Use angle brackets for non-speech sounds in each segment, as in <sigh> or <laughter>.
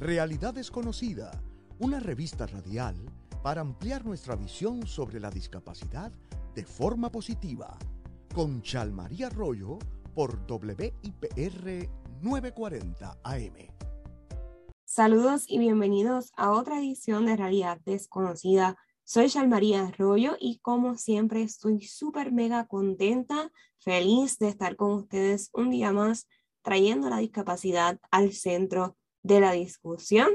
Realidad Desconocida, una revista radial para ampliar nuestra visión sobre la discapacidad de forma positiva. Con Chalmaría Arroyo por WIPR 940 AM. Saludos y bienvenidos a otra edición de Realidad Desconocida. Soy Chalmaría Arroyo y como siempre estoy súper mega contenta, feliz de estar con ustedes un día más trayendo la discapacidad al centro de la discusión.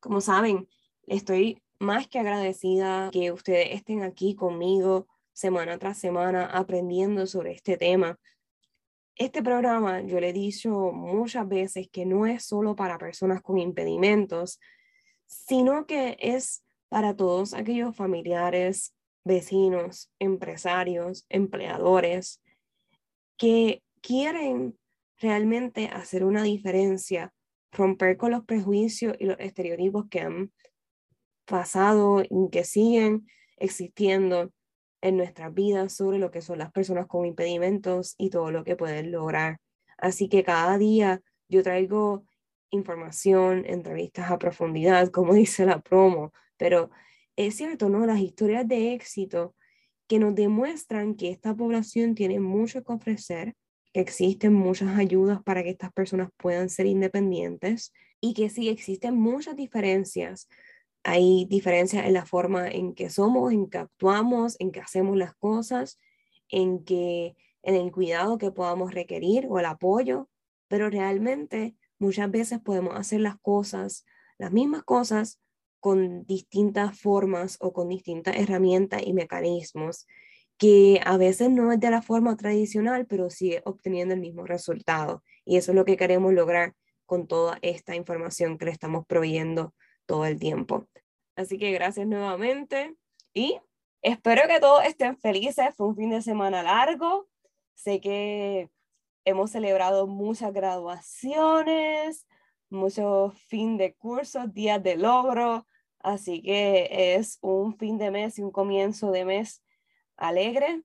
Como saben, estoy más que agradecida que ustedes estén aquí conmigo semana tras semana aprendiendo sobre este tema. Este programa, yo le he dicho muchas veces que no es solo para personas con impedimentos, sino que es para todos aquellos familiares, vecinos, empresarios, empleadores que quieren realmente hacer una diferencia romper con los prejuicios y los estereotipos que han pasado y que siguen existiendo en nuestras vidas sobre lo que son las personas con impedimentos y todo lo que pueden lograr. Así que cada día yo traigo información, entrevistas a profundidad, como <laughs> dice la promo, pero es cierto, ¿no? Las historias de éxito que nos demuestran que esta población tiene mucho que ofrecer, existen muchas ayudas para que estas personas puedan ser independientes y que sí existen muchas diferencias. Hay diferencias en la forma en que somos, en que actuamos, en que hacemos las cosas, en que en el cuidado que podamos requerir o el apoyo, pero realmente muchas veces podemos hacer las cosas, las mismas cosas con distintas formas o con distintas herramientas y mecanismos que a veces no es de la forma tradicional, pero sigue obteniendo el mismo resultado. Y eso es lo que queremos lograr con toda esta información que le estamos proveyendo todo el tiempo. Así que gracias nuevamente y espero que todos estén felices. Fue un fin de semana largo. Sé que hemos celebrado muchas graduaciones, muchos fin de cursos, días de logro. Así que es un fin de mes y un comienzo de mes alegre.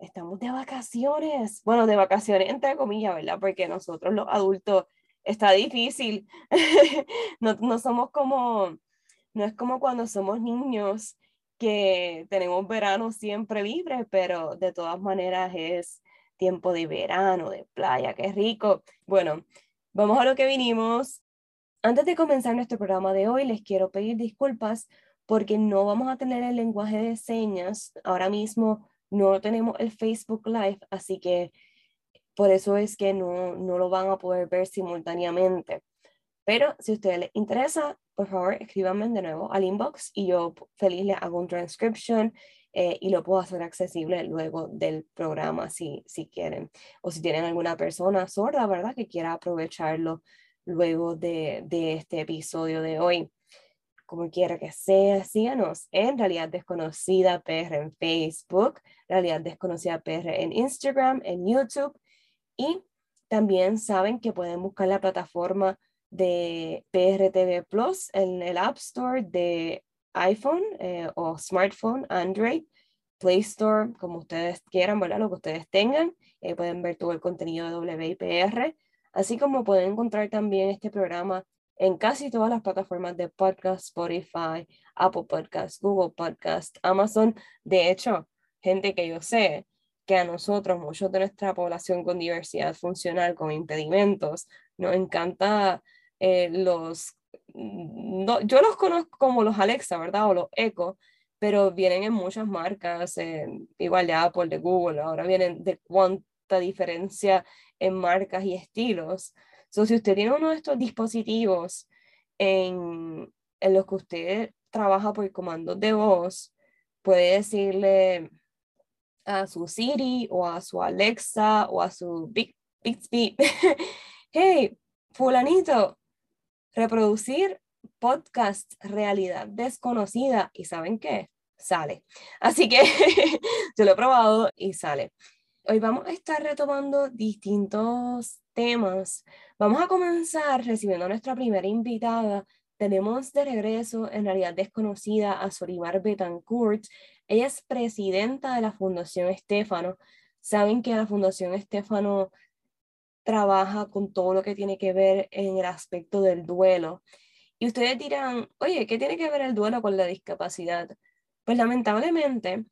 Estamos de vacaciones. Bueno, de vacaciones entre comillas, ¿verdad? Porque nosotros los adultos está difícil. <laughs> no, no somos como, no es como cuando somos niños que tenemos verano siempre libre, pero de todas maneras es tiempo de verano, de playa, qué rico. Bueno, vamos a lo que vinimos. Antes de comenzar nuestro programa de hoy, les quiero pedir disculpas porque no vamos a tener el lenguaje de señas. Ahora mismo no tenemos el Facebook Live, así que por eso es que no, no lo van a poder ver simultáneamente. Pero si a ustedes les interesa, por favor, escríbanme de nuevo al inbox y yo feliz les hago un transcription eh, y lo puedo hacer accesible luego del programa si, si quieren. O si tienen alguna persona sorda, ¿verdad? Que quiera aprovecharlo luego de, de este episodio de hoy como quiera que sea, síganos en Realidad Desconocida PR en Facebook, Realidad Desconocida PR en Instagram, en YouTube y también saben que pueden buscar la plataforma de PRTV Plus en el App Store de iPhone eh, o smartphone, Android, Play Store, como ustedes quieran, ¿verdad? Lo que ustedes tengan. Eh, pueden ver todo el contenido de WIPR, así como pueden encontrar también este programa en casi todas las plataformas de podcast, Spotify, Apple Podcast, Google Podcast, Amazon. De hecho, gente que yo sé que a nosotros, muchos de nuestra población con diversidad funcional, con impedimentos, nos encanta eh, los, no, yo los conozco como los Alexa, ¿verdad? O los Echo, pero vienen en muchas marcas, igual de Apple, de Google, ahora vienen de cuánta diferencia en marcas y estilos si usted tiene uno de estos dispositivos en, en los que usted trabaja por comandos de voz, puede decirle a su Siri o a su Alexa o a su Big, Bixby, <laughs> hey, fulanito, reproducir podcast realidad desconocida y ¿saben qué? Sale. Así que <laughs> yo lo he probado y sale. Hoy vamos a estar retomando distintos temas. Vamos a comenzar recibiendo a nuestra primera invitada. Tenemos de regreso, en realidad desconocida, a Sorimar Betancourt. Ella es presidenta de la Fundación Estefano. Saben que la Fundación Estefano trabaja con todo lo que tiene que ver en el aspecto del duelo. Y ustedes dirán, oye, ¿qué tiene que ver el duelo con la discapacidad? Pues lamentablemente,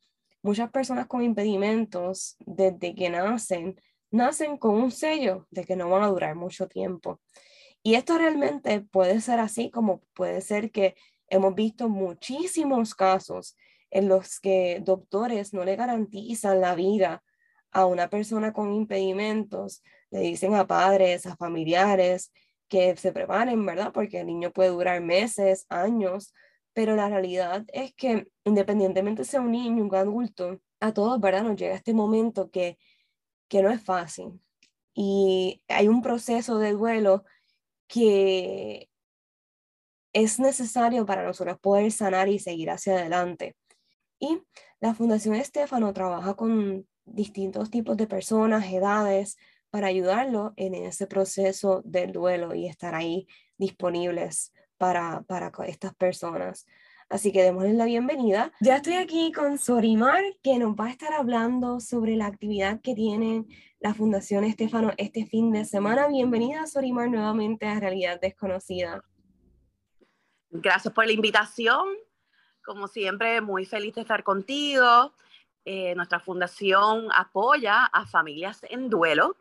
muchas personas con impedimentos, desde que nacen, nacen con un sello de que no van a durar mucho tiempo. Y esto realmente puede ser así como puede ser que hemos visto muchísimos casos en los que doctores no le garantizan la vida a una persona con impedimentos, le dicen a padres, a familiares que se preparen, ¿verdad? Porque el niño puede durar meses, años, pero la realidad es que independientemente sea un niño, un adulto, a todos, ¿verdad? Nos llega este momento que, que no es fácil. Y hay un proceso de duelo que es necesario para nosotros poder sanar y seguir hacia adelante. Y la Fundación Estefano trabaja con distintos tipos de personas, edades, para ayudarlo en ese proceso del duelo y estar ahí disponibles para, para estas personas. Así que démosles la bienvenida. Ya estoy aquí con Sorimar, que nos va a estar hablando sobre la actividad que tiene la Fundación Estefano este fin de semana. Bienvenida, Sorimar, nuevamente a Realidad Desconocida. Gracias por la invitación. Como siempre, muy feliz de estar contigo. Eh, nuestra fundación apoya a familias en duelo.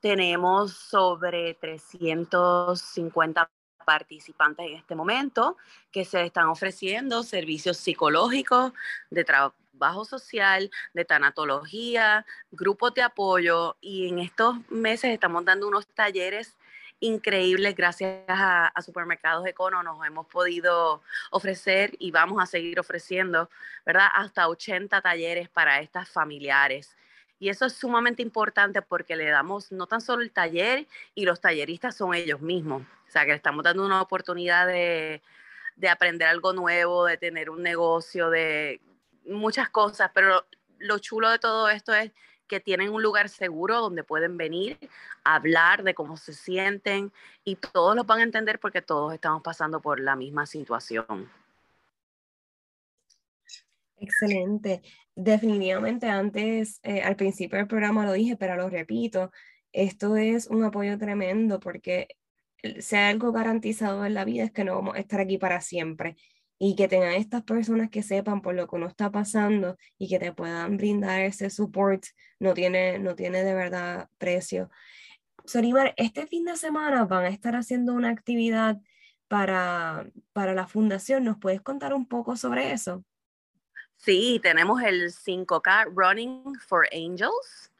Tenemos sobre 350 participantes en este momento que se están ofreciendo servicios psicológicos, de trabajo social, de tanatología, grupos de apoyo y en estos meses estamos dando unos talleres increíbles gracias a, Supermercados Econo nos hemos podido ofrecer y vamos a seguir ofreciendo, ¿verdad? Hasta 80 talleres para estas familiares. Y eso es sumamente importante porque le damos no tan solo el taller y los talleristas son ellos mismos. O sea, que le estamos dando una oportunidad de, de aprender algo nuevo, de tener un negocio, de muchas cosas. Pero lo chulo de todo esto es que tienen un lugar seguro donde pueden venir a hablar de cómo se sienten y todos lo van a entender porque todos estamos pasando por la misma situación. Excelente. Definitivamente antes, eh, al principio del programa lo dije, pero lo repito, esto es un apoyo tremendo porque sea algo garantizado en la vida es que no vamos a estar aquí para siempre y que tengan estas personas que sepan por lo que uno está pasando y que te puedan brindar ese support no tiene, no tiene de verdad precio. Sorimar, este fin de semana van a estar haciendo una actividad para, para la fundación. ¿Nos puedes contar un poco sobre eso? Sí, tenemos el 5K Running for Angels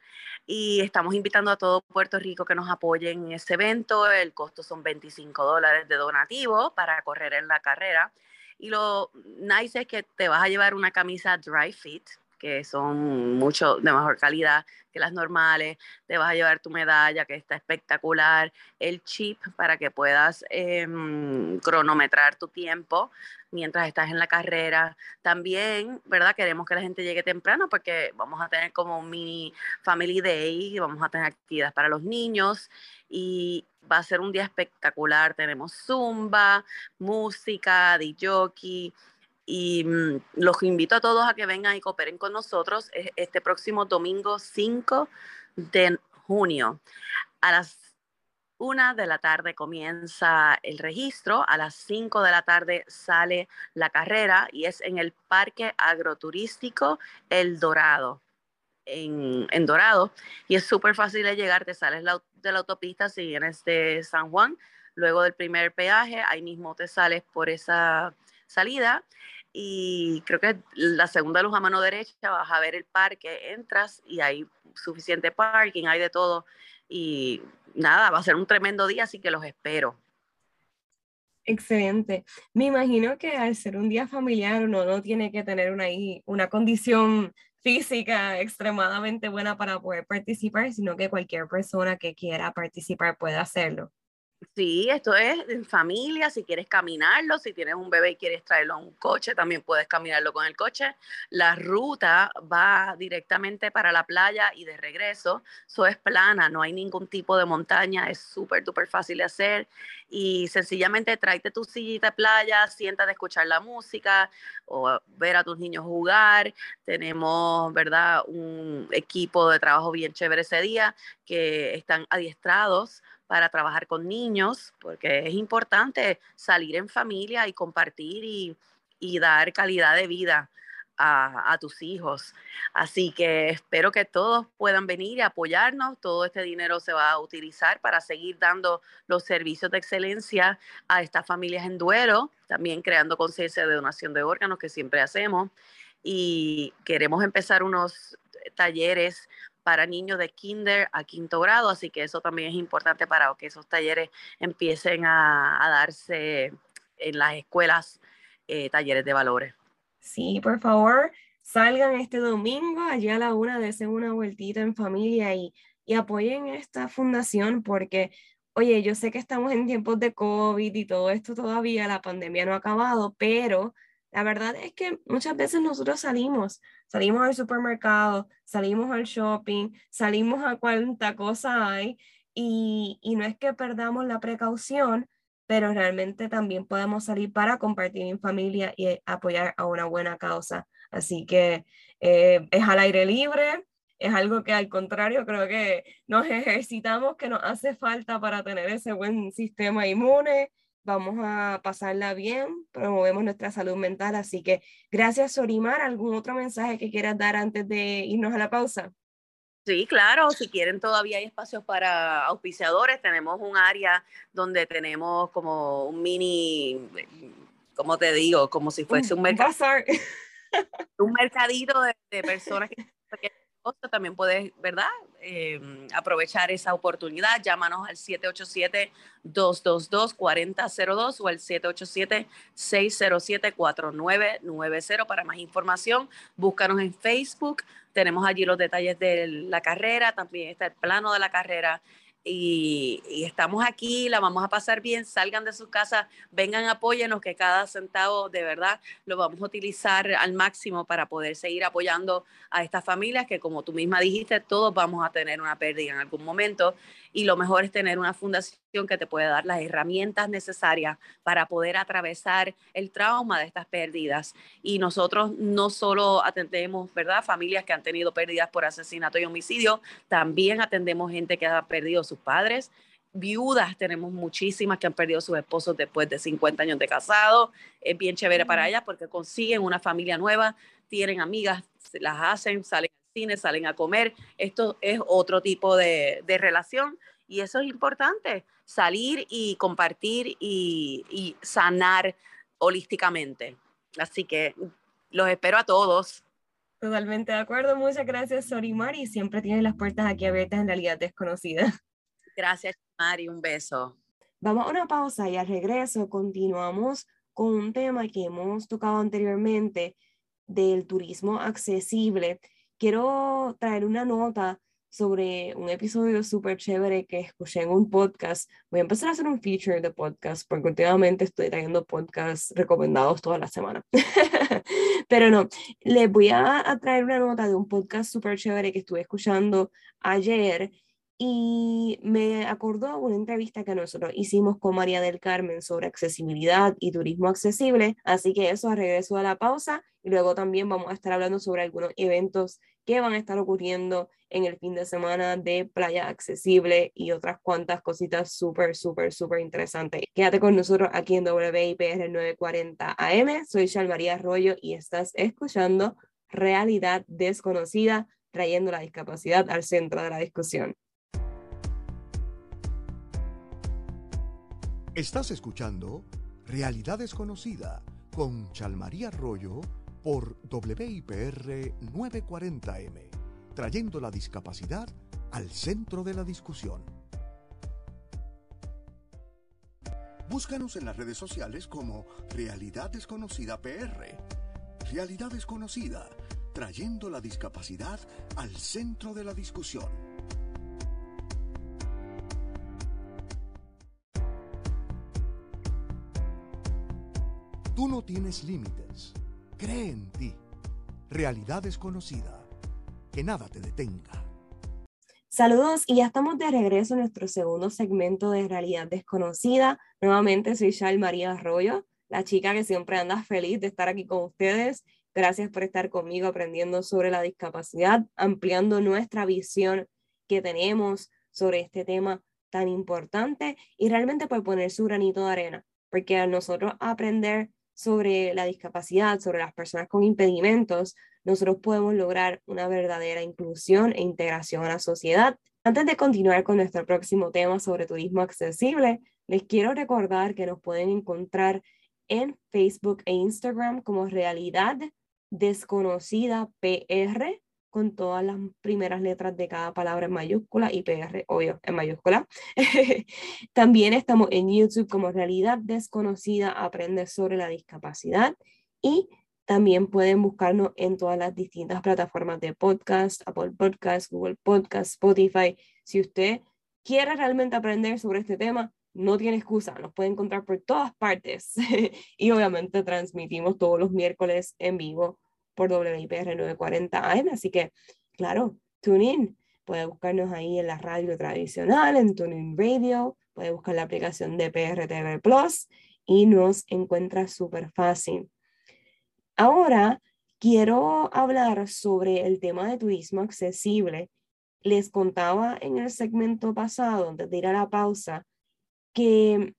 y estamos invitando a todo Puerto Rico que nos apoyen en ese evento. El costo son 25 dólares de donativo para correr en la carrera y lo nice es que te vas a llevar una camisa dry fit, que son mucho de mejor calidad que las normales. Te vas a llevar tu medalla, que está espectacular. El chip para que puedas em, cronometrar tu tiempo mientras estás en la carrera. También, ¿verdad? Queremos que la gente llegue temprano porque vamos a tener como un mini family day, vamos a tener actividades para los niños y va a ser un día espectacular. Tenemos zumba, música, jockey y mm, los invito a todos a que vengan y cooperen con nosotros este próximo domingo 5 de junio. A las una de la tarde comienza el registro, a las 5 de la tarde sale la carrera y es en el Parque Agroturístico El Dorado en, Dorado y es súper fácil de llegar, te sales de la autopista si vienes de San Juan, luego del primer peaje, ahí mismo te sales por esa salida y creo que la segunda luz a mano derecha vas a ver el parque, entras y hay suficiente parking, hay de todo y nada, va a ser un tremendo día, así que los espero. Excelente. Me imagino que al ser un día familiar uno no tiene que tener una, una condición física extremadamente buena para poder participar, sino que cualquier persona que quiera participar puede hacerlo. Sí, esto es en familia, si quieres caminarlo, si tienes un bebé y quieres traerlo a un coche, también puedes caminarlo con el coche. La ruta va directamente para la playa y de regreso, eso es plana, no hay ningún tipo de montaña, es súper, súper fácil de hacer y sencillamente tráete tu sillita de playa, siéntate a escuchar la música o ver a tus niños jugar. Tenemos, ¿verdad?, un equipo de trabajo bien chévere ese día que están adiestrados para trabajar con niños, porque es importante salir en familia y compartir y, y dar calidad de vida a, tus hijos. Así que espero que todos puedan venir y apoyarnos. Todo este dinero se va a utilizar para seguir dando los servicios de excelencia a estas familias en duelo, también creando conciencia de donación de órganos que siempre hacemos. Y queremos empezar unos talleres para niños de kinder a quinto grado, así que eso también es importante para que esos talleres empiecen a, darse en las escuelas, eh, talleres de valores. Sí, por favor, salgan este domingo allí a la una, desen una vueltita en familia y, y apoyen esta fundación porque, oye, yo sé que estamos en tiempos de COVID y todo esto todavía, la pandemia no ha acabado, pero la verdad es que muchas veces nosotros salimos, salimos al supermercado, salimos al shopping, salimos a cuánta cosa hay y, y no es que perdamos la precaución, pero realmente también podemos salir para compartir en familia y apoyar a una buena causa. Así que eh, es al aire libre, es algo que al contrario creo que nos ejercitamos, que nos hace falta para tener ese buen sistema inmune. Vamos a pasarla bien, promovemos nuestra salud mental. Así que gracias, Sorimar. ¿Algún otro mensaje que quieras dar antes de irnos a la pausa? Sí, claro, si quieren todavía hay espacios para auspiciadores, tenemos un área donde tenemos como un mini, ¿cómo te digo? Como si fuese un, mercado. <laughs> Un mercadito de, personas que también puedes, ¿verdad? Em, aprovechar esa oportunidad. Llámanos al 787-222-4002 o al 787-607-4990 para más información. Búscanos en Facebook tenemos allí los detalles de la carrera, también está el plano de la carrera y, estamos aquí, la vamos a pasar bien, salgan de sus casas, vengan, apóyenos, que cada centavo de verdad lo vamos a utilizar al máximo para poder seguir apoyando a estas familias que como tú misma dijiste, todos vamos a tener una pérdida en algún momento y lo mejor es tener una fundación que te puede dar las herramientas necesarias para poder atravesar el trauma de estas pérdidas. Y nosotros no solo atendemos, ¿verdad?, familias que han tenido pérdidas por asesinato y homicidio, también atendemos gente que ha perdido sus padres, viudas, tenemos muchísimas que han perdido sus esposos después de 50 años de casado. Es bien chévere para ellas porque consiguen una familia nueva, tienen amigas, las hacen, salen cine, salen a comer. Esto es otro tipo de, relación y eso es importante, salir y compartir y, sanar holísticamente. Así que los espero a todos. Totalmente de acuerdo. Muchas gracias, Sorimari. Siempre tienes las puertas aquí abiertas en realidad desconocida. Gracias, Mari. Un beso. Vamos a una pausa y al regreso continuamos con un tema que hemos tocado anteriormente del turismo accesible quiero traer una nota sobre un episodio súper chévere que escuché en un podcast. Voy a empezar a hacer un feature de podcast porque últimamente estoy trayendo podcasts recomendados toda la semana. <laughs> Pero no, les voy a, a, traer una nota de un podcast súper chévere que estuve escuchando ayer y me acordó una entrevista que nosotros hicimos con María del Carmen sobre accesibilidad y turismo accesible. Así que eso, regreso a la pausa y luego también vamos a estar hablando sobre algunos eventos que van a estar ocurriendo en el fin de semana de playa accesible y otras cuantas cositas súper, súper, súper interesantes. Quédate con nosotros aquí en WIPR 940 AM. Soy Shal María Arroyo y estás escuchando Realidad Desconocida, trayendo la discapacidad al centro de la discusión. Estás escuchando Realidad Desconocida con Chalmaría Arroyo por WIPR 940M, trayendo la discapacidad al centro de la discusión. Búscanos en las redes sociales como Realidad Desconocida PR. Realidad Desconocida, trayendo la discapacidad al centro de la discusión. No tienes límites. Cree en ti. Realidad desconocida. Que nada te detenga. Saludos y ya estamos de regreso en nuestro segundo segmento de Realidad Desconocida. Nuevamente soy Shal María Arroyo, la chica que siempre anda feliz de estar aquí con ustedes. Gracias por estar conmigo aprendiendo sobre la discapacidad, ampliando nuestra visión que tenemos sobre este tema tan importante y realmente puede poner su granito de arena, porque a nosotros aprender sobre la discapacidad, sobre las personas con impedimentos, nosotros podemos lograr una verdadera inclusión e integración a la sociedad. Antes de continuar con nuestro próximo tema sobre turismo accesible, les quiero recordar que nos pueden encontrar en Facebook e Instagram como Realidad Desconocida PR con todas las primeras letras de cada palabra en mayúscula y PR, obvio, en mayúscula. <laughs> También estamos en YouTube como Realidad Desconocida, Aprende sobre la discapacidad y también pueden buscarnos en todas las distintas plataformas de podcast, Apple Podcast, Google Podcast, Spotify. Si usted quiere realmente aprender sobre este tema, no tiene excusa, nos puede encontrar por todas partes. <laughs> y obviamente transmitimos todos los miércoles en vivo por WIPR 940 AM, así que, claro, tune in. Puede buscarnos ahí en la radio tradicional, en TuneIn Radio, puede buscar la aplicación de PRTV Plus y nos encuentra súper fácil. Ahora quiero hablar sobre el tema de turismo accesible. Les contaba en el segmento pasado, antes de ir a la pausa, que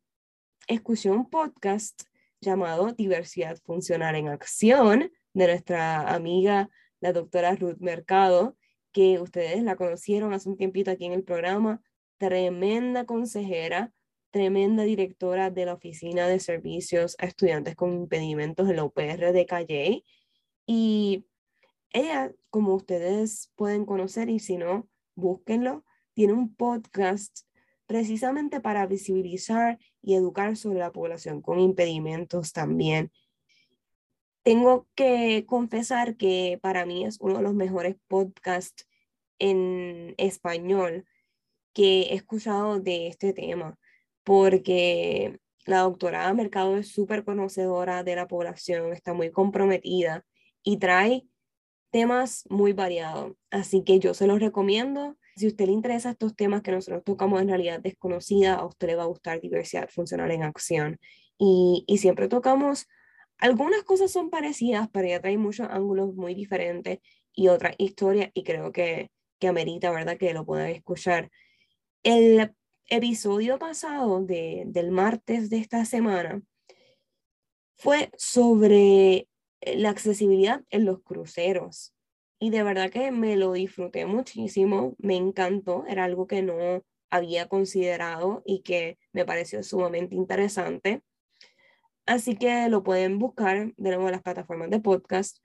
escuché un podcast llamado Diversidad Funcional en Acción, de nuestra amiga, la doctora Ruth Mercado, que ustedes la conocieron hace un tiempito aquí en el programa, tremenda consejera, tremenda directora de la Oficina de Servicios a Estudiantes con Impedimentos en la UPR de Calle. Y ella, como ustedes pueden conocer, y si no, búsquenlo, tiene un podcast precisamente para visibilizar y educar sobre la población con impedimentos también tengo que confesar que para mí es uno de los mejores podcasts en español que he escuchado de este tema, porque la doctora Mercado es súper conocedora de la población, está muy comprometida y trae temas muy variados. Así que yo se los recomiendo. Si a usted le interesa estos temas que nosotros tocamos en realidad desconocida, a usted le va a gustar diversidad funcional en acción. Y, y siempre tocamos algunas cosas son parecidas, pero ya trae muchos ángulos muy diferentes y otra historia y creo que, que amerita, ¿verdad? Que lo puedan escuchar. El episodio pasado de, del martes de esta semana fue sobre la accesibilidad en los cruceros. Y de verdad que me lo disfruté muchísimo, me encantó, era algo que no había considerado y que me pareció sumamente interesante. Así que lo pueden buscar de nuevo en las plataformas de podcast.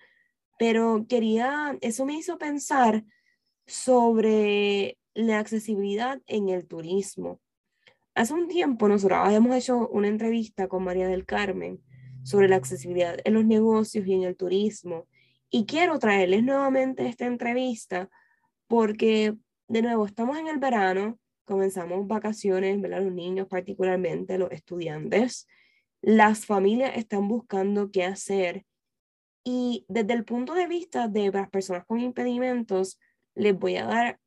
Pero quería, eso me hizo pensar sobre la accesibilidad en el turismo. Hace un tiempo nosotros habíamos hecho una entrevista con María del Carmen sobre la accesibilidad en los negocios y en el turismo. Y quiero traerles nuevamente esta entrevista porque, de nuevo, estamos en el verano, comenzamos vacaciones, ¿verdad? los niños particularmente, los estudiantes las familias están buscando qué hacer y desde el punto de vista de las personas con impedimentos, les voy a dar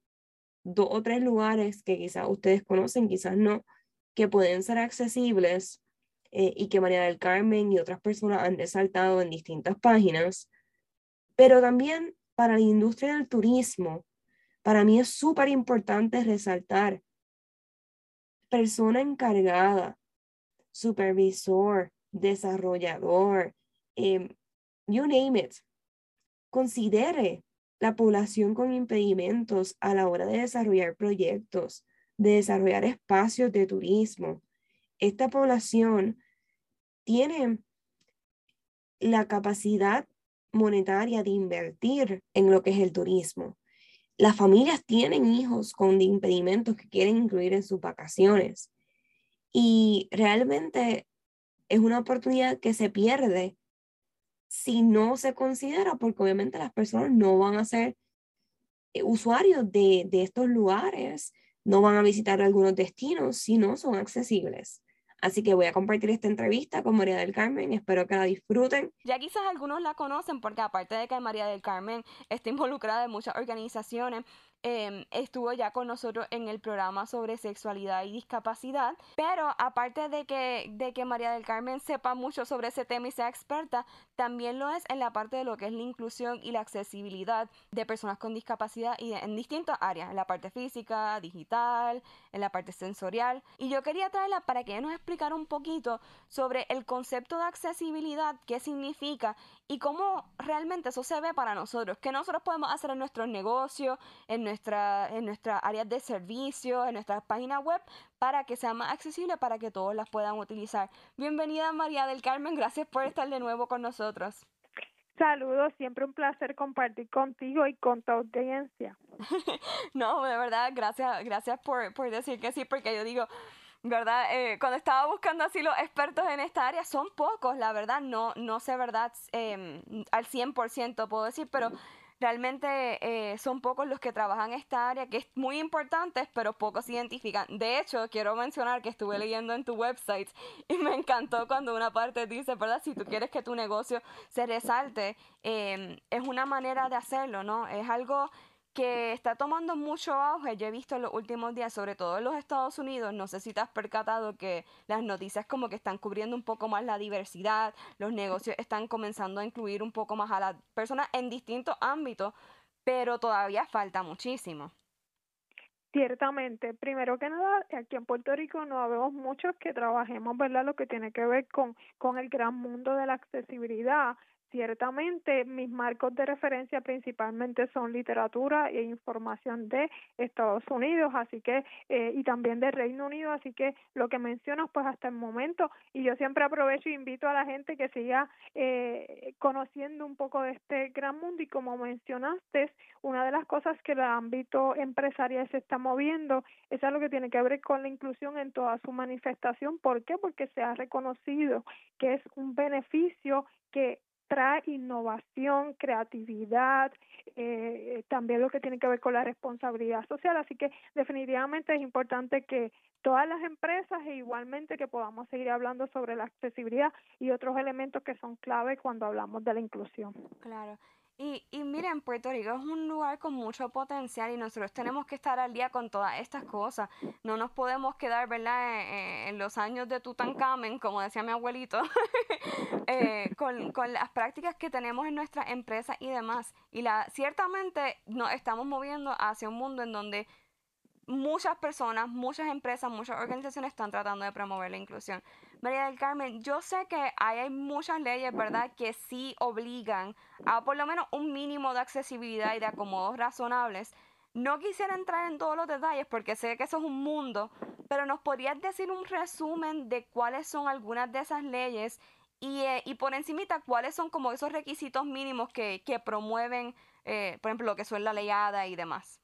dos o tres lugares que quizás ustedes conocen, quizás no, que pueden ser accesibles eh, y que María del Carmen y otras personas han resaltado en distintas páginas. Pero también para la industria del turismo, para mí es súper importante resaltar persona encargada supervisor, desarrollador, em, you name it. Considere la población con impedimentos a la hora de desarrollar proyectos, de desarrollar espacios de turismo. Esta población tiene la capacidad monetaria de invertir en lo que es el turismo. Las familias tienen hijos con impedimentos que quieren incluir en sus vacaciones. Y realmente es una oportunidad que se pierde si no se considera, porque obviamente las personas no van a ser eh, usuarios de, de estos lugares, no van a visitar algunos destinos si no son accesibles. Así que voy a compartir esta entrevista con María del Carmen y espero que la disfruten. Ya quizás algunos la conocen porque aparte de que María del Carmen está involucrada en muchas organizaciones, Em, estuvo ya con nosotros en el programa sobre sexualidad y discapacidad, pero aparte de que, de que María del Carmen sepa mucho sobre ese tema y sea experta, también lo es en la parte de lo que es la inclusión y la accesibilidad de personas con discapacidad y en distintas áreas, en la parte física, digital, en la parte sensorial. Y yo quería traerla para que ella nos explicara un poquito sobre el concepto de accesibilidad, qué significa y cómo realmente eso se ve para nosotros, qué nosotros podemos hacer en nuestros negocios, en nuestra, en nuestras áreas de servicio, en nuestras páginas web, para que sea más accesible, para que todos las puedan utilizar. Bienvenida María del Carmen, gracias por estar de nuevo con nosotros. Saludos, siempre un placer compartir contigo y con tu audiencia. <laughs> no, de verdad, gracias, gracias por, por decir que sí, porque yo digo, ¿verdad? Eh, cuando estaba buscando así los expertos en esta área, son pocos, la verdad, no, no sé, ¿verdad? Eh, al 100% puedo decir, pero realmente eh, son pocos los que trabajan en esta área, que es muy importante, pero pocos se identifican. De hecho, quiero mencionar que estuve leyendo en tu website <laughs> y me encantó cuando una parte dice, ¿verdad? Si tú quieres que tu negocio se resalte, eh, es una manera de hacerlo, ¿no? Es algo que está tomando mucho auge, yo he visto en los últimos días, sobre todo en los Estados Unidos, no sé si te has percatado que las noticias como que están cubriendo un poco más la diversidad, los negocios están comenzando a incluir un poco más a las personas en distintos ámbitos, pero todavía falta muchísimo. Ciertamente, primero que nada, aquí en Puerto Rico no vemos muchos que trabajemos, ¿verdad? Lo que tiene que ver con, con el gran mundo de la accesibilidad. Ciertamente, mis marcos de referencia principalmente son literatura e información de Estados Unidos, así que eh, y también de Reino Unido, así que lo que mencionas, pues hasta el momento, y yo siempre aprovecho e invito a la gente que siga eh, conociendo un poco de este gran mundo y como mencionaste, una de las cosas que el ámbito empresarial se está moviendo es algo que tiene que ver con la inclusión en toda su manifestación. ¿Por qué? Porque se ha reconocido que es un beneficio que trae innovación, creatividad, eh, también lo que tiene que ver con la responsabilidad social. Así que definitivamente es importante que todas las empresas e igualmente que podamos seguir hablando sobre la accesibilidad y otros elementos que son clave cuando hablamos de la inclusión. Claro. Y, y miren, Puerto Rico es un lugar con mucho potencial y nosotros tenemos que estar al día con todas estas cosas. No nos podemos quedar, ¿verdad?, en, los años de Tutankamen, como decía mi abuelito, <laughs> eh, <laughs> con, con, las prácticas que tenemos en nuestra empresa y demás. Y la, ciertamente nos estamos moviendo hacia un mundo en donde muchas personas, muchas empresas, muchas organizaciones están tratando de promover la inclusión. María del Carmen, yo sé que hay muchas leyes, ¿verdad?, que sí obligan a por lo menos un mínimo de accesibilidad y de acomodos razonables. No quisiera entrar en todos los detalles porque sé que eso es un mundo, pero ¿nos podrías decir un resumen de cuáles son algunas de esas leyes y, eh, y por encimita cuáles son como esos requisitos mínimos que, que promueven, eh, por ejemplo, lo que son la leyada y demás?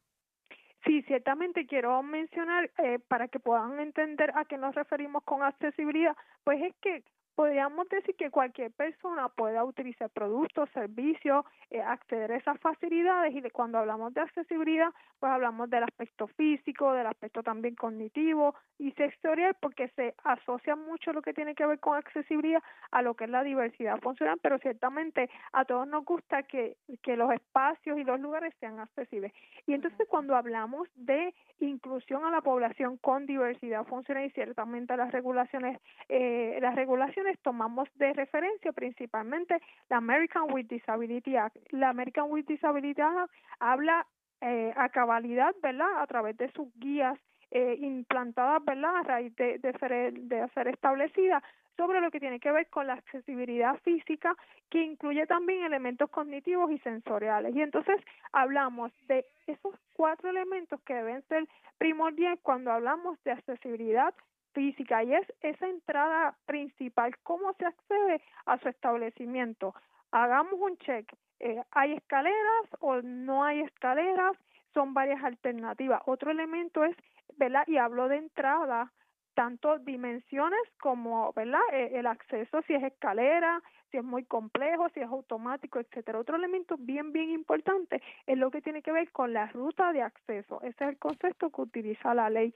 Sí, ciertamente quiero mencionar eh, para que puedan entender a qué nos referimos con accesibilidad, pues es que podríamos decir que cualquier persona pueda utilizar productos, servicios, eh, acceder a esas facilidades y de cuando hablamos de accesibilidad, pues hablamos del aspecto físico, del aspecto también cognitivo y sensorial, porque se asocia mucho lo que tiene que ver con accesibilidad a lo que es la diversidad funcional, pero ciertamente a todos nos gusta que, que los espacios y los lugares sean accesibles. Y entonces cuando hablamos de inclusión a la población con diversidad funcional y ciertamente las regulaciones, eh, las regulaciones tomamos de referencia principalmente la American with Disability Act. La American with Disability Act habla eh, a cabalidad, ¿verdad? A través de sus guías eh, implantadas, ¿verdad? A raíz de, de, ser, de ser establecida sobre lo que tiene que ver con la accesibilidad física, que incluye también elementos cognitivos y sensoriales. Y entonces hablamos de esos cuatro elementos que deben ser primordiales cuando hablamos de accesibilidad física y es esa entrada principal, cómo se accede a su establecimiento. Hagamos un check, eh, ¿hay escaleras o no hay escaleras? Son varias alternativas. Otro elemento es, ¿verdad? Y hablo de entrada, tanto dimensiones como verdad e, el acceso si es escalera si es muy complejo si es automático etcétera otro elemento bien bien importante es lo que tiene que ver con la ruta de acceso ese es el concepto que utiliza la ley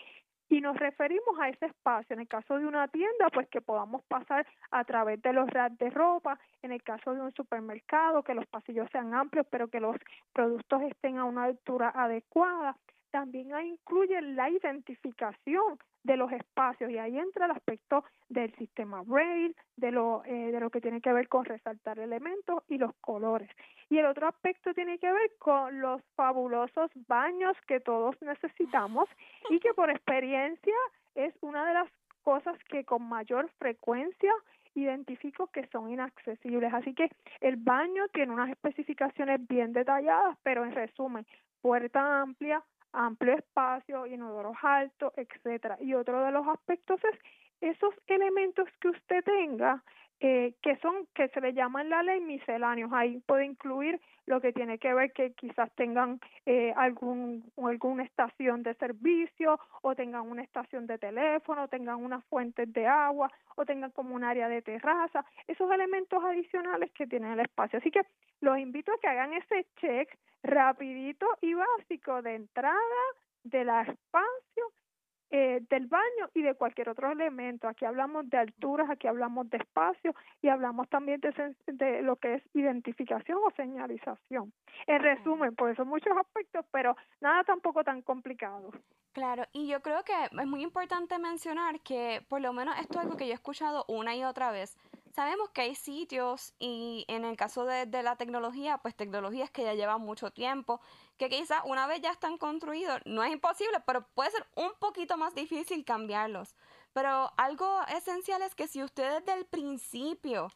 y nos referimos a ese espacio. En el caso de una tienda, pues que podamos pasar a través de los racks de ropa, en el caso de un supermercado, que los pasillos sean amplios, pero que los productos estén a una altura adecuada. También incluye la identificación de los espacios y ahí entra el aspecto del sistema Braille, de lo, eh, de lo que tiene que ver con resaltar elementos y los colores. Y el otro aspecto tiene que ver con los fabulosos baños que todos necesitamos y que por experiencia es una de las cosas que con mayor frecuencia identifico que son inaccesibles. Así que el baño tiene unas especificaciones bien detalladas, pero en resumen, puerta amplia, amplio espacio, inodoros altos, etcétera. Y otro de los aspectos es esos elementos que usted tenga eh, que son que se le llaman la ley misceláneos. Ahí puede incluir lo que tiene que ver que quizás tengan eh, algún alguna estación de servicio o tengan una estación de teléfono tengan unas fuentes de agua o tengan como un área de terraza. Esos elementos adicionales que tienen el espacio. Así que los invito a que hagan ese check rapidito y básico de entrada del espacio eh, del baño y de cualquier otro elemento. Aquí hablamos de alturas, aquí hablamos de espacio y hablamos también de, de lo que es identificación o señalización. En resumen, por eso muchos aspectos, pero nada tampoco tan complicado. Claro, y yo creo que es muy importante mencionar que por lo menos esto es algo que yo he escuchado una y otra vez. Sabemos que hay sitios y en el caso de, de la tecnología, pues tecnologías que ya llevan mucho tiempo, que quizás una vez ya están construidos, no es imposible, pero puede ser un poquito más difícil cambiarlos. Pero algo esencial es que si usted desde el principio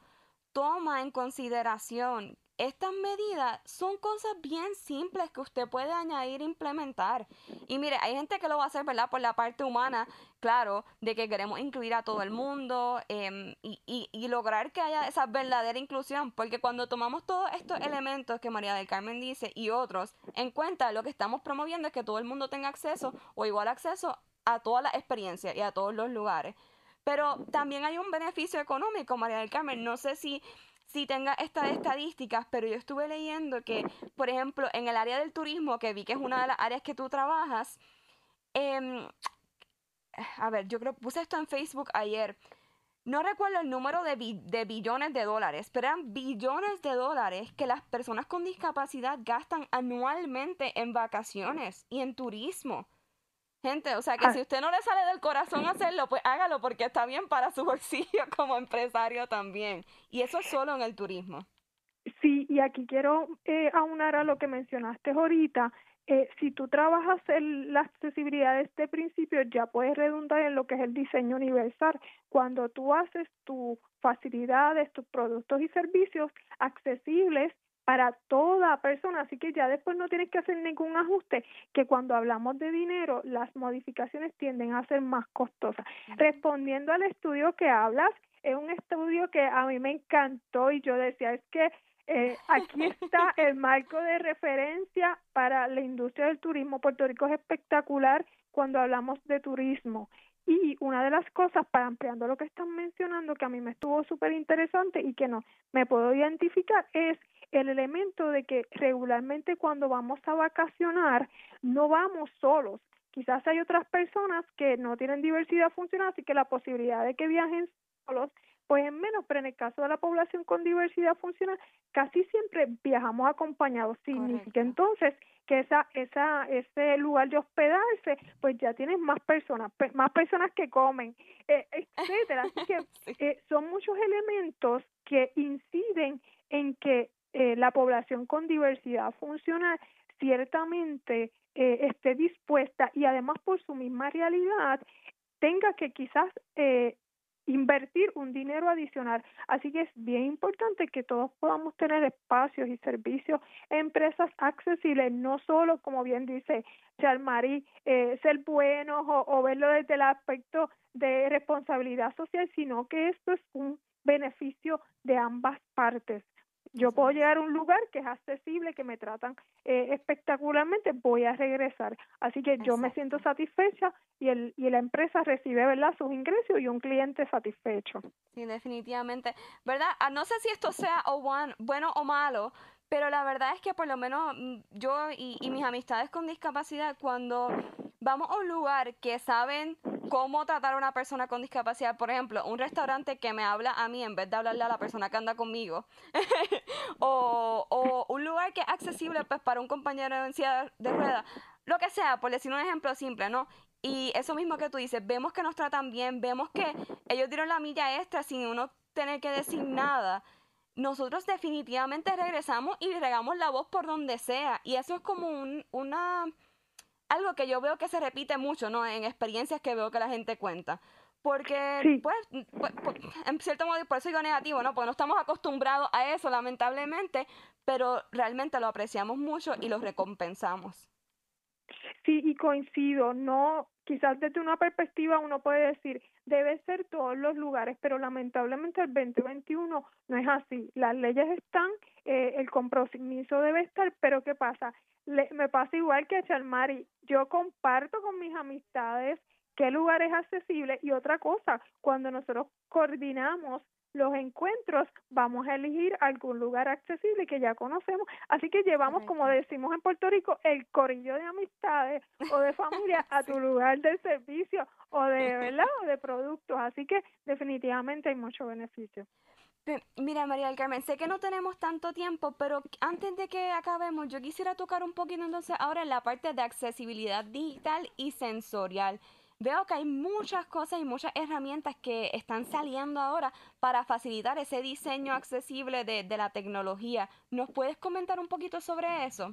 toma en consideración estas medidas son cosas bien simples que usted puede añadir e implementar. Y mire, hay gente que lo va a hacer, ¿verdad? Por la parte humana, claro, de que queremos incluir a todo el mundo em, y, y, lograr que haya esa verdadera inclusión. Porque cuando tomamos todos estos elementos que María del Carmen dice y otros en cuenta, lo que estamos promoviendo es que todo el mundo tenga acceso o igual acceso a todas las experiencias y a todos los lugares. Pero también hay un beneficio económico, María del Carmen. No sé si si tenga estas estadísticas, pero yo estuve leyendo que, por ejemplo, en el área del turismo, que vi que es una de las áreas que tú trabajas, em, a ver, yo creo, puse esto en Facebook ayer. No recuerdo el número de, de billones de dólares, pero eran billones de dólares que las personas con discapacidad gastan anualmente en vacaciones y en turismo. Gente, o sea que ah. si usted no le sale del corazón hacerlo, pues hágalo porque está bien para su <laughs> bolsillo como empresario también. Y eso es solo en el turismo. Sí, y aquí quiero eh, aunar a lo que mencionaste ahorita. Eh, si tú trabajas en la accesibilidad de este principio, ya puedes redundar en lo que es el diseño universal. Cuando tú haces tus facilidades, tus productos y servicios accesibles para toda persona, así que ya después no tienes que hacer ningún ajuste, que cuando hablamos de dinero, las modificaciones tienden a ser más costosas. Respondiendo al estudio que hablas, es un estudio que a mí me encantó y yo decía, es que eh, aquí está el marco de referencia para la industria del turismo. Puerto Rico es espectacular cuando hablamos de turismo. Y una de las cosas, para ampliando lo que están mencionando, que a mí me estuvo súper interesante y que no me puedo identificar, es el elemento de que regularmente cuando vamos a vacacionar no vamos solos. Quizás hay otras personas que no tienen diversidad funcional, así que la posibilidad de que viajen solos pues es menos, pero en el caso de la población con diversidad funcional, casi siempre viajamos acompañados. Significa entonces que esa, esa, ese lugar de hospedarse, pues ya tienes más personas, más personas que comen, eh, etcétera. Así que <laughs> eh, son muchos elementos que inciden en que eh, la población con diversidad funcional ciertamente eh, esté dispuesta y además por su misma realidad tenga que quizás eh, invertir un dinero adicional. Así que es bien importante que todos podamos tener espacios y servicios, empresas accesibles, no solo, como bien dice Charmarie, eh, ser buenos o, o verlo desde el aspecto de responsabilidad social, sino que esto es un beneficio de ambas partes yo puedo llegar a un lugar que es accesible, que me tratan eh, espectacularmente, voy a regresar. Así que yo me siento satisfecha y, el, y la empresa recibe ¿verdad? sus ingresos y un cliente satisfecho. Sí, definitivamente. ¿Verdad? Ah, no sé si esto sea o bueno o malo, pero la verdad es que por lo menos mm, yo y, y mis amistades con discapacidad, cuando vamos a un lugar que saben cómo tratar a una persona con discapacidad. Por ejemplo, un restaurante que me habla a mí en vez de hablarle a la persona que anda conmigo. <laughs> o, un lugar que es accesible pues, para un compañero de silla de ruedas. Lo que sea, por decir un ejemplo simple, ¿no? Y eso mismo que tú dices, vemos que nos tratan bien, vemos que ellos dieron la milla extra sin uno tener que decir nada. Nosotros definitivamente regresamos y regamos la voz por donde sea. Y eso es como un, una algo que yo veo que se repite mucho, ¿no? En experiencias que veo que la gente cuenta. Porque, pues, pues, pues, en cierto modo, por eso digo negativo, ¿no? Porque no estamos acostumbrados a eso, lamentablemente, pero realmente lo apreciamos mucho y lo recompensamos. Sí, y coincido, no, quizás desde una perspectiva uno puede decir, debe ser todos los lugares, pero lamentablemente el 2021 no es así. Las leyes están, eh, el compromiso debe estar, pero ¿qué pasa? Me pasa igual que a Chalmari, yo comparto con mis amistades qué lugar es accesible y otra cosa, cuando nosotros coordinamos los encuentros, vamos a elegir algún lugar accesible que ya conocemos. Así que llevamos, como decimos en Puerto Rico, el corillo de amistades o de familia <laughs> a tu lugar de servicio o de, ¿verdad? o de productos. Así que definitivamente hay mucho beneficio. Mira, María del Carmen, sé que no tenemos tanto tiempo, pero antes de que acabemos, yo quisiera tocar un poquito entonces ahora en la parte de accesibilidad digital y sensorial. Veo que hay muchas cosas y muchas herramientas que están saliendo ahora para facilitar ese diseño accesible de, de la tecnología. ¿Nos puedes comentar un poquito sobre eso?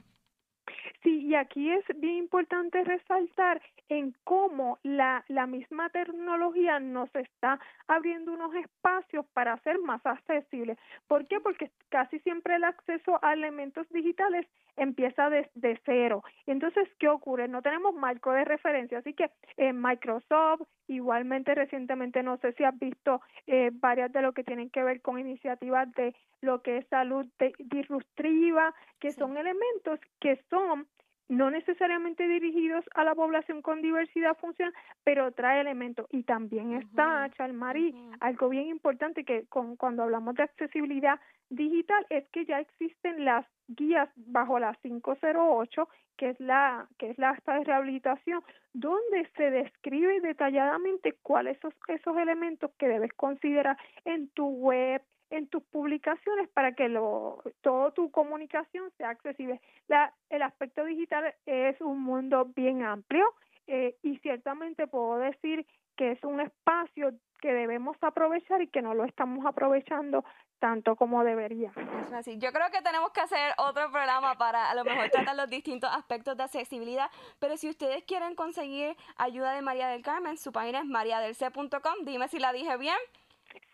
Sí, y aquí es bien importante resaltar en cómo la, la misma tecnología nos está abriendo unos espacios para hacer más accesible. ¿Por qué? Porque casi siempre el acceso a elementos digitales empieza desde cero. Entonces, ¿qué ocurre? No tenemos marco de referencia, así que en Microsoft, igualmente recientemente, no sé si has visto eh, varias de lo que tienen que ver con iniciativas de lo que es salud disruptiva, que son elementos que son no necesariamente dirigidos a la población con diversidad funcional, pero trae elementos. Y también está, Chalmarí, algo bien importante que con, cuando hablamos de accesibilidad digital es que ya existen las guías bajo la 508, que es la que es la de rehabilitación, donde se describe detalladamente cuáles son esos elementos que debes considerar en tu web, en tus publicaciones para que lo, toda tu comunicación sea accesible. La, el aspecto digital es un mundo bien amplio eh, y ciertamente puedo decir que es un espacio que debemos aprovechar y que no lo estamos aprovechando tanto como debería. así. Yo creo que tenemos que hacer otro programa para a lo mejor tratar los distintos aspectos de accesibilidad, pero si ustedes quieren conseguir ayuda de María del Carmen, su página es mariadelc.com, dime si la dije bien.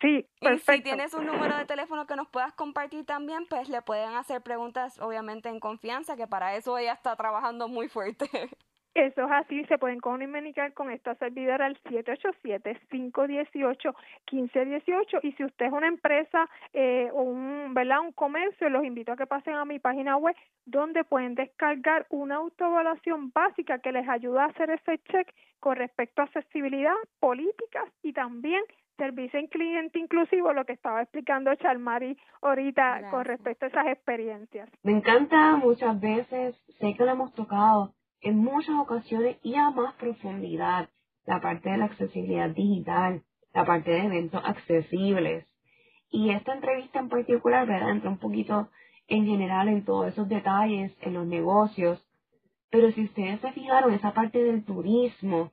Sí, perfecto. Y si tienes un número de teléfono que nos puedas compartir también, pues le pueden hacer preguntas, obviamente en confianza, que para eso ella está trabajando muy fuerte. <laughs> Eso es así, se pueden comunicar con esta servidora al 787-518-1518 y si usted es una empresa eh, o un, ¿verdad? un comercio, los invito a que pasen a mi página web donde pueden descargar una autoevaluación básica que les ayuda a hacer ese check con respecto a accesibilidad, políticas y también servicio en cliente inclusivo, lo que estaba explicando Charmari ahorita con respecto a esas experiencias. Me encanta muchas veces, sé que lo hemos tocado en muchas ocasiones y a más profundidad la parte de la accesibilidad digital, la parte de eventos accesibles. Y esta entrevista en particular, ¿verdad? Entra un poquito en general en todos esos detalles, en los negocios. Pero si ustedes se fijaron, esa parte del turismo,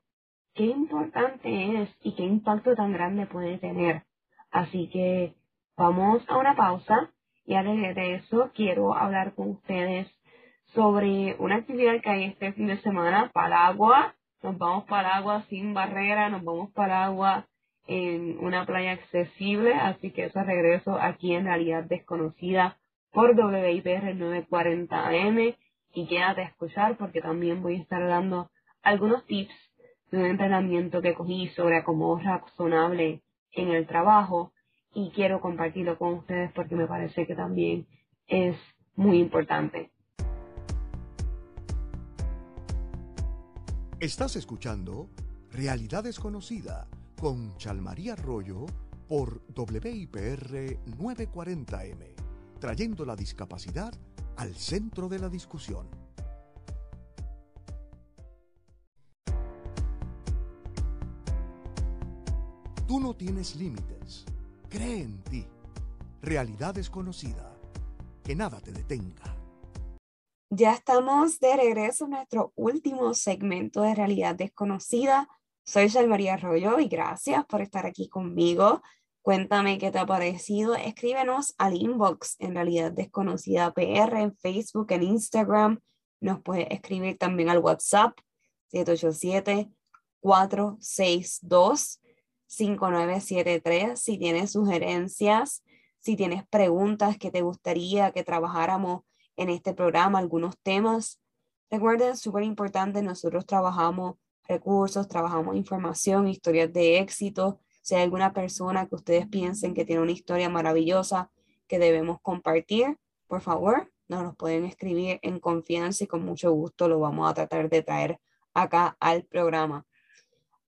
qué importante es y qué impacto tan grande puede tener. Así que vamos a una pausa y a de eso quiero hablar con ustedes sobre una actividad que hay este fin de semana, para agua. Nos vamos para agua sin barrera, nos vamos para agua en una playa accesible, así que eso regreso aquí en Realidad Desconocida por WIPR 940 AM y quédate a escuchar porque también voy a estar dando algunos tips de un entrenamiento que cogí sobre acomodo razonable en el trabajo y quiero compartirlo con ustedes porque me parece que también es muy importante. Estás escuchando Realidad Desconocida con Chalmaría Arroyo por WIPR 940M, trayendo la discapacidad al centro de la discusión. Tú no tienes límites. Cree en ti. Realidad desconocida. Que nada te detenga. Ya estamos de regreso en nuestro último segmento de Realidad Desconocida. Soy María Arroyo y gracias por estar aquí conmigo. Cuéntame qué te ha parecido. Escríbenos al inbox en Realidad Desconocida PR en Facebook, en Instagram. Nos puedes escribir también al WhatsApp 787-462-5973 si tienes sugerencias, si tienes preguntas que te gustaría que trabajáramos en este programa, algunos temas. Recuerden, súper importante, nosotros trabajamos recursos, trabajamos información, historias de éxito. Si hay alguna persona que ustedes piensen que tiene una historia maravillosa que debemos compartir, por favor, nos los pueden escribir en confianza y con mucho gusto lo vamos a tratar de traer acá al programa.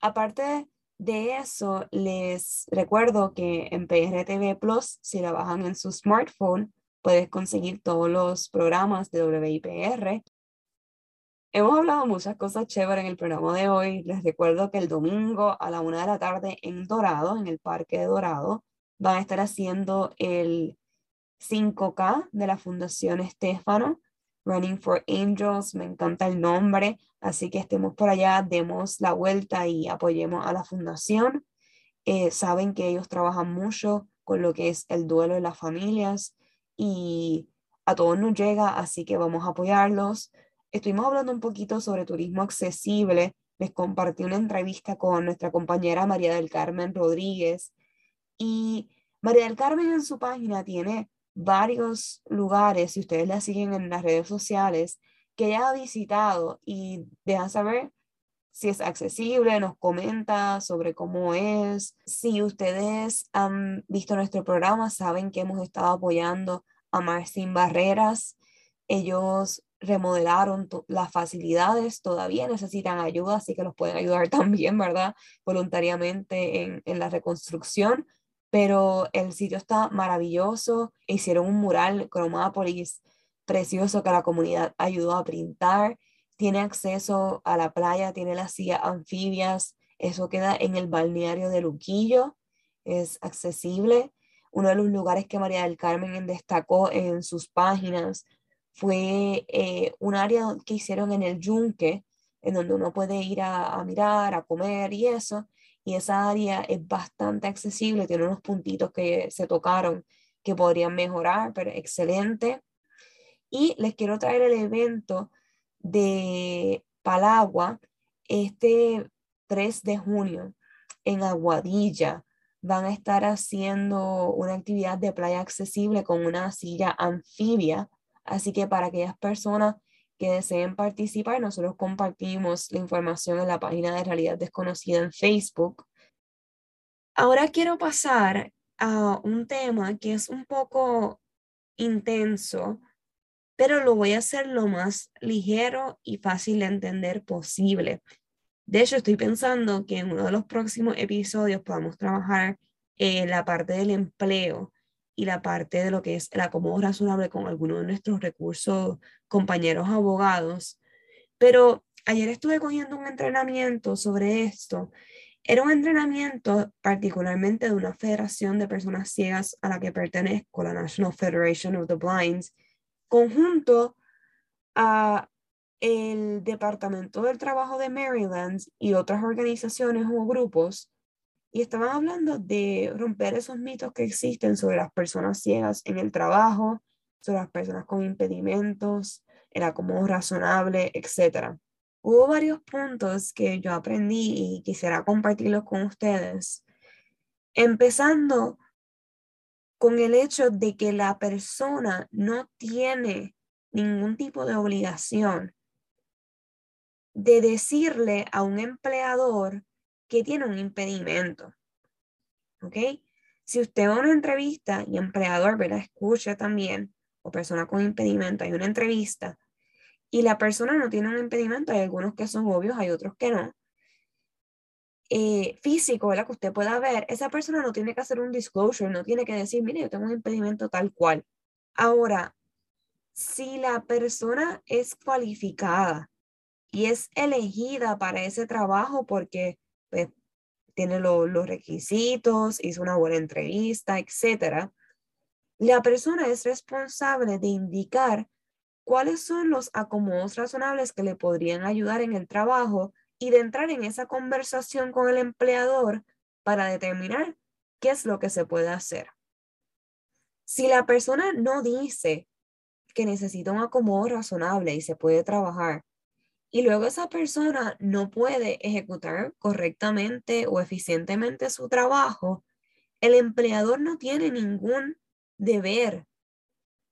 Aparte de eso, les recuerdo que en PRTV Plus, si la bajan en su smartphone, puedes conseguir todos los programas de WIPR. Hemos hablado muchas cosas chéveres en el programa de hoy. Les recuerdo que el domingo a la una de la tarde en Dorado, en el Parque de Dorado, van a estar haciendo el 5K de la Fundación Estefano, Running for Angels. Me encanta el nombre, así que estemos por allá, demos la vuelta y apoyemos a la fundación. Eh, saben que ellos trabajan mucho con lo que es el duelo de las familias y a todos nos llega, así que vamos a apoyarlos. Estuvimos hablando un poquito sobre turismo accesible. Les compartí una entrevista con nuestra compañera María del Carmen Rodríguez y María del Carmen en su página tiene varios lugares, si ustedes la siguen en las redes sociales, que ella ha visitado y deja saber si es accesible, nos comenta sobre cómo es. Si ustedes han visto nuestro programa, saben que hemos estado apoyando Amar sin Barreras. Ellos remodelaron las facilidades, todavía necesitan ayuda, así que los pueden ayudar <laughs> también, ¿verdad? Voluntariamente en, en la reconstrucción, pero el sitio está maravilloso. Hicieron un mural Cromápolis precioso que la comunidad ayudó a pintar. Tiene acceso a la playa, tiene las sillas anfibias. Eso queda en el balneario de Luquillo. Es accesible. Uno de los lugares que María del Carmen destacó en sus páginas fue eh, un área que hicieron en el Yunque, en donde uno puede ir a, mirar, a comer y eso. Y esa área es bastante accesible, tiene unos puntitos que se tocaron que podrían mejorar, pero excelente. Y les quiero traer el evento de Palagua este 3 de junio en Aguadilla van a estar haciendo una actividad de playa accesible con una silla anfibia. Así que para aquellas personas que deseen participar, nosotros compartimos la información en la página de Realidad Desconocida en Facebook. Ahora quiero pasar a un tema que es un poco intenso, pero lo voy a hacer lo más ligero y fácil de entender posible. De hecho, estoy pensando que en uno de los próximos episodios podamos trabajar en la parte del empleo y la parte de lo que es el acomodo razonable con algunos de nuestros recursos compañeros abogados. Pero ayer estuve cogiendo un entrenamiento sobre esto. Era un entrenamiento particularmente de una federación de personas ciegas a la que pertenezco, la National Federation of the Blinds, conjunto a el Departamento del Trabajo de Maryland y otras organizaciones o grupos, y estaban hablando de romper esos mitos que existen sobre las personas ciegas en el trabajo, sobre las personas con impedimentos, el acomodo razonable, etc. Hubo varios puntos que yo aprendí y quisiera compartirlos con ustedes, empezando con el hecho de que la persona no tiene ningún tipo de obligación de decirle a un empleador que tiene un impedimento. ¿Ok? Si usted va a una entrevista y empleador, ¿verdad? Escucha también, o persona con impedimento, hay una entrevista y la persona no tiene un impedimento, hay algunos que son obvios, hay otros que no. Eh, físico, ¿verdad? Que usted pueda ver, esa persona no tiene que hacer un disclosure, no tiene que decir, mire, yo tengo un impedimento tal cual. Ahora, si la persona es cualificada y es elegida para ese trabajo porque pues, tiene los requisitos, hizo una buena entrevista, etc. La persona es responsable de indicar cuáles son los acomodos razonables que le podrían ayudar en el trabajo y de entrar en esa conversación con el empleador para determinar qué es lo que se puede hacer. Si la persona no dice que necesita un acomodo razonable y se puede trabajar, y luego esa persona no puede ejecutar correctamente o eficientemente su trabajo, el empleador no tiene ningún deber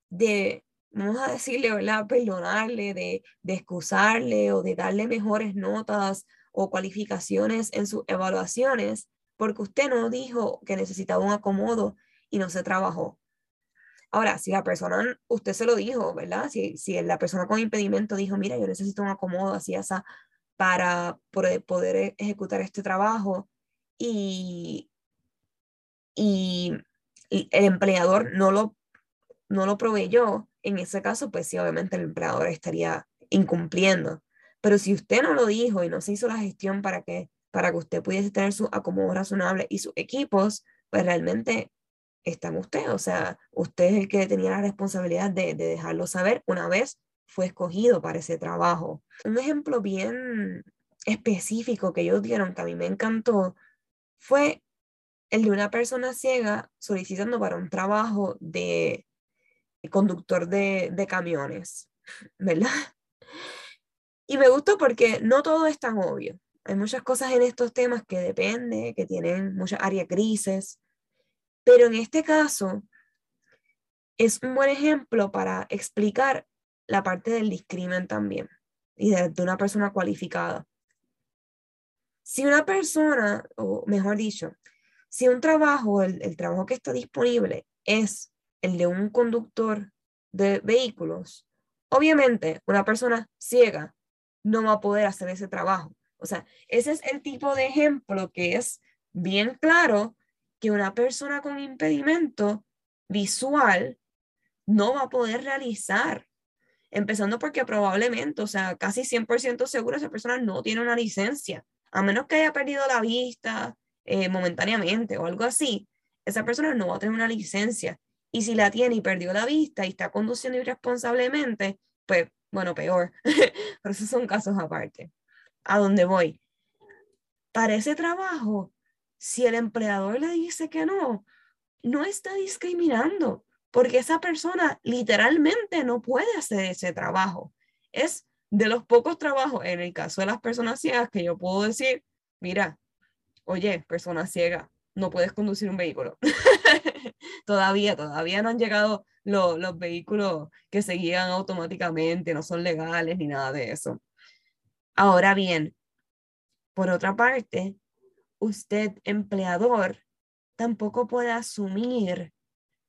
de, vamos a decirle, ¿verdad? Perdonarle, de, de excusarle o de darle mejores notas o cualificaciones en sus evaluaciones, porque usted no dijo que necesitaba un acomodo y no se trabajó. Ahora, si la persona, usted se lo dijo, ¿verdad? Si, si la persona con impedimento dijo, mira, yo necesito un acomodo así, esa, para poder, e, ejecutar este trabajo y, y, el empleador no lo, no lo proveyó, en ese caso, pues sí, obviamente el empleador estaría incumpliendo. Pero si usted no lo dijo y no se hizo la gestión para que, para que usted pudiese tener su acomodo razonable y sus equipos, pues realmente está en usted. O sea, usted es el que tenía la responsabilidad de, dejarlo saber una vez fue escogido para ese trabajo. Un ejemplo bien específico que ellos dieron, que a mí me encantó, fue el de una persona ciega solicitando para un trabajo de conductor de, de camiones, <laughs> ¿verdad? Y me gustó porque no todo es tan obvio. Hay muchas cosas en estos temas que depende, que tienen muchas áreas grises, pero en este caso, es un buen ejemplo para explicar la parte del discrimen también y de, una persona cualificada. Si una persona, o mejor dicho, si un trabajo, el, el trabajo que está disponible es el de un conductor de vehículos, obviamente una persona ciega no va a poder hacer ese trabajo. O sea, ese es el tipo de ejemplo que es bien claro que una persona con impedimento visual no va a poder realizar. Empezando porque probablemente, o sea, casi 100% seguro esa persona no tiene una licencia, a menos que haya perdido la vista eh, momentáneamente o algo así, esa persona no va a tener una licencia. Y si la tiene y perdió la vista y está conduciendo irresponsablemente, pues, bueno, peor. <laughs> Pero esos son casos aparte. ¿A dónde voy? Para ese trabajo, si el empleador le dice que no, no está discriminando, porque esa persona literalmente no puede hacer ese trabajo. Es de los pocos trabajos, en el caso de las personas ciegas, que yo puedo decir, mira, oye, persona ciega, no puedes conducir un vehículo. <laughs> todavía, todavía no han llegado los vehículos que se guían automáticamente, no son legales ni nada de eso. Ahora bien, por otra parte, usted, empleador, tampoco puede asumir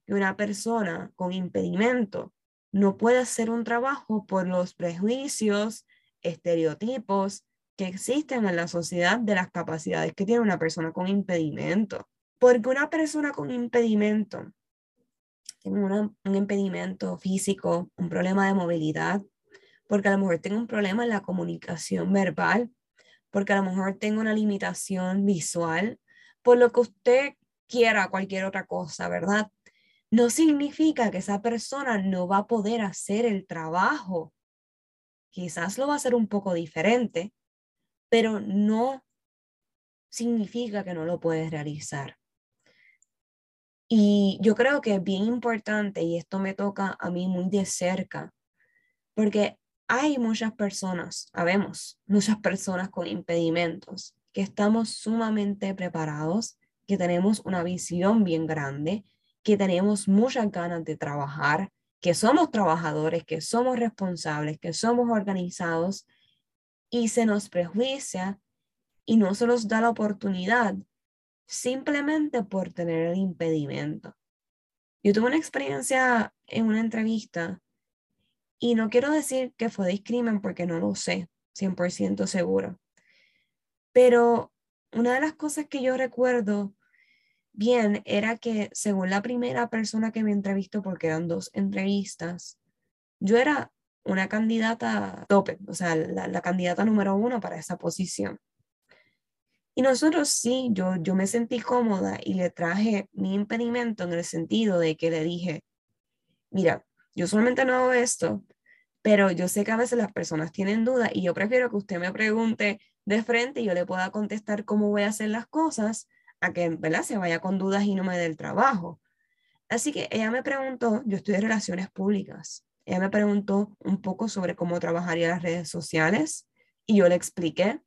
que una persona con impedimento no puede hacer un trabajo por los prejuicios, estereotipos que existen en la sociedad de las capacidades que tiene una persona con impedimento. Porque una persona con impedimento tiene un impedimento físico, un problema de movilidad, porque a lo mejor tiene un problema en la comunicación verbal, porque a lo mejor tengo una limitación visual, por lo que usted quiera cualquier otra cosa, ¿verdad? No significa que esa persona no va a poder hacer el trabajo. Quizás lo va a hacer un poco diferente, pero no significa que no lo puedes realizar. Y yo creo que es bien importante, y esto me toca a mí muy de cerca, porque hay muchas personas, sabemos, muchas personas con impedimentos, que estamos sumamente preparados, que tenemos una visión bien grande, que tenemos muchas ganas de trabajar, que somos trabajadores, que somos responsables, que somos organizados y se nos prejuicia y no se nos da la oportunidad simplemente por tener el impedimento. Yo tuve una experiencia en una entrevista y no quiero decir que fue discrimen porque no lo sé, 100% seguro. Pero una de las cosas que yo recuerdo bien era que según la primera persona que me entrevistó, porque eran dos entrevistas, yo era una candidata tope, o sea, la, la candidata número uno para esa posición. Y nosotros sí, yo, yo me sentí cómoda y le traje mi impedimento en el sentido de que le dije, mira, yo solamente no hago esto, pero yo sé que a veces las personas tienen dudas y yo prefiero que usted me pregunte de frente y yo le pueda contestar cómo voy a hacer las cosas a que, ¿verdad? Se vaya con dudas y no me dé el trabajo. Así que ella me preguntó, yo estudié relaciones públicas, ella me preguntó un poco sobre cómo trabajaría las redes sociales y yo le expliqué,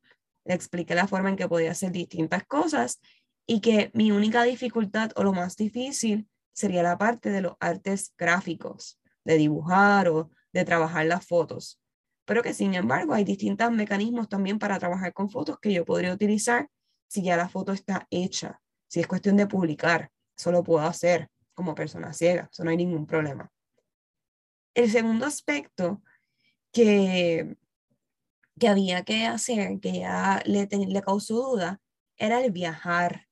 le expliqué la forma en que podía hacer distintas cosas y que mi única dificultad o lo más difícil sería la parte de los artes gráficos, de dibujar o de trabajar las fotos. Pero que sin embargo hay distintos mecanismos también para trabajar con fotos que yo podría utilizar si ya la foto está hecha. Si es cuestión de publicar, eso lo puedo hacer como persona ciega, eso no hay ningún problema. El segundo aspecto que, que había que hacer, que ya le, le causó duda, era el viajar.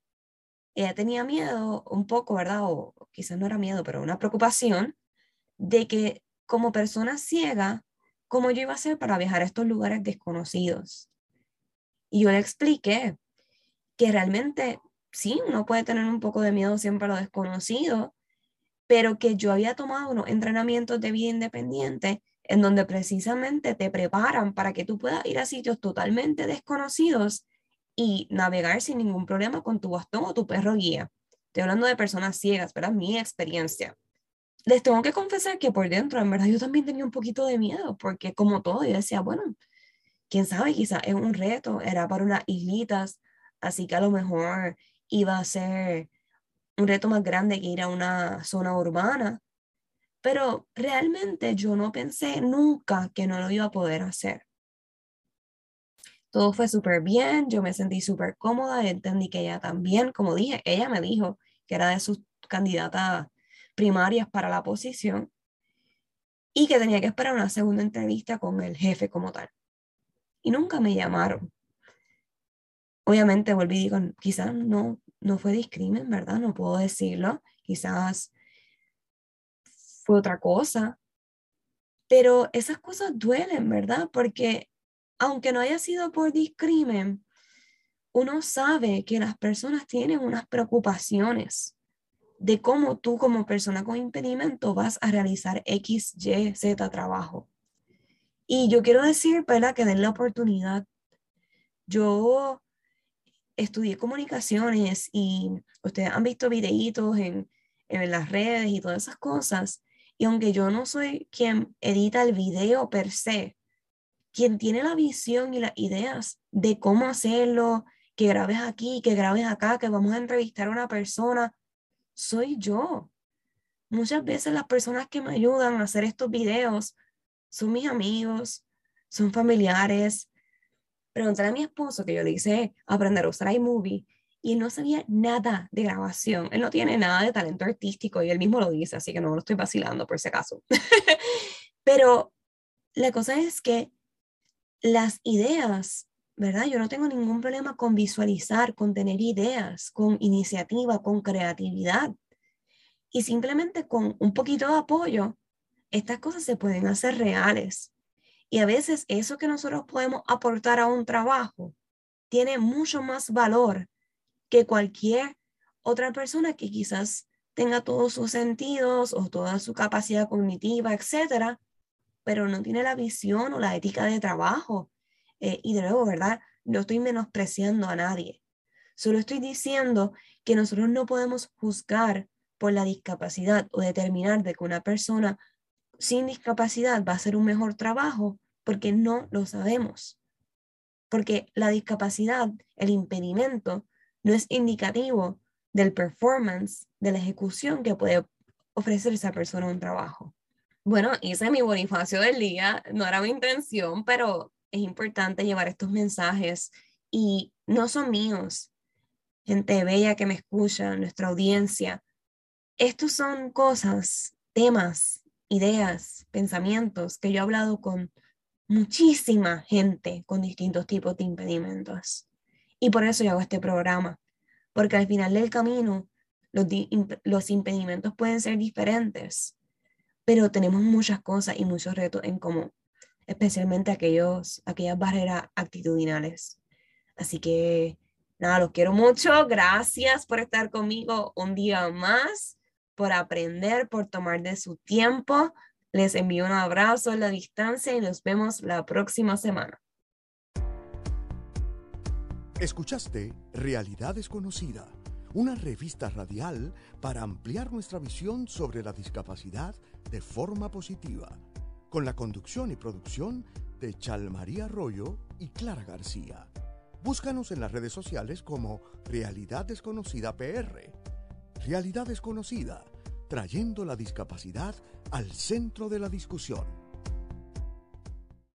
Ella tenía miedo un poco, ¿verdad? O quizás no era miedo, pero una preocupación de que como persona ciega, cómo yo iba a hacer para viajar a estos lugares desconocidos. Y yo le expliqué que realmente sí, uno puede tener un poco de miedo siempre a lo desconocido, pero que yo había tomado unos entrenamientos de vida independiente en donde precisamente te preparan para que tú puedas ir a sitios totalmente desconocidos y navegar sin ningún problema con tu bastón o tu perro guía. Estoy hablando de personas ciegas, ¿verdad? Mi experiencia les tengo que confesar que por dentro, en verdad, yo también tenía un poquito de miedo, porque como todo, yo decía, bueno, quién sabe, quizás es un reto, era para unas islitas, así que a lo mejor iba a ser un reto más grande que ir a una zona urbana, pero realmente yo no pensé nunca que no lo iba a poder hacer. Todo fue súper bien, yo me sentí súper cómoda, entendí que ella también, como dije, ella me dijo que era de sus candidatas primarias para la posición y que tenía que esperar una segunda entrevista con el jefe como tal. Y nunca me llamaron. Obviamente volví y digo, quizás no, no fue discrimen, ¿verdad? No puedo decirlo. Quizás fue otra cosa. Pero esas cosas duelen, ¿verdad? Porque aunque no haya sido por discrimen, uno sabe que las personas tienen unas preocupaciones de cómo tú como persona con impedimento vas a realizar X, Y, Z trabajo. Y yo quiero decir, ¿verdad? Que den la oportunidad. Yo estudié comunicaciones y ustedes han visto videitos en, en las redes y todas esas cosas. Y aunque yo no soy quien edita el video per se, quien tiene la visión y las ideas de cómo hacerlo, que grabes aquí, que grabes acá, que vamos a entrevistar a una persona, soy yo. Muchas veces las personas que me ayudan a hacer estos videos son mis amigos, son familiares. Pregunté a mi esposo que yo le hice aprender a usar iMovie y él no sabía nada de grabación. Él no tiene nada de talento artístico y él mismo lo dice, así que no lo estoy vacilando por si acaso. <laughs> Pero la cosa es que las ideas ¿verdad? Yo no tengo ningún problema con visualizar, con tener ideas, con iniciativa, con creatividad. Y simplemente con un poquito de apoyo, estas cosas se pueden hacer reales. Y a veces eso que nosotros podemos aportar a un trabajo tiene mucho más valor que cualquier otra persona que quizás tenga todos sus sentidos o toda su capacidad cognitiva, etcétera, pero no tiene la visión o la ética de trabajo eh, y de nuevo, ¿verdad? No estoy menospreciando a nadie. Solo estoy diciendo que nosotros no podemos juzgar por la discapacidad o determinar de que una persona sin discapacidad va a hacer un mejor trabajo porque no lo sabemos. Porque la discapacidad, el impedimento, no es indicativo del performance, de la ejecución que puede ofrecer esa persona un trabajo. Bueno, hice mi bonifacio del día, no era mi intención, pero es importante llevar estos mensajes y no son míos. Gente bella que me escucha, nuestra audiencia. Estos son cosas, temas, ideas, pensamientos que yo he hablado con muchísima gente con distintos tipos de impedimentos. Y por eso yo hago este programa, porque al final del camino los, los impedimentos pueden ser diferentes, pero tenemos muchas cosas y muchos retos en común especialmente aquellos, aquellas barreras actitudinales. Así que, Nada, los quiero mucho. Gracias por estar conmigo un día más, por aprender, por tomar de su tiempo. Les envío un abrazo a la distancia y nos vemos la próxima semana. Escuchaste Realidad Desconocida, una revista radial para ampliar nuestra visión sobre la discapacidad de forma positiva, con la conducción y producción de Chalmaría Arroyo y Clara García. Búscanos en las redes sociales como Realidad Desconocida PR. Realidad Desconocida, trayendo la discapacidad al centro de la discusión.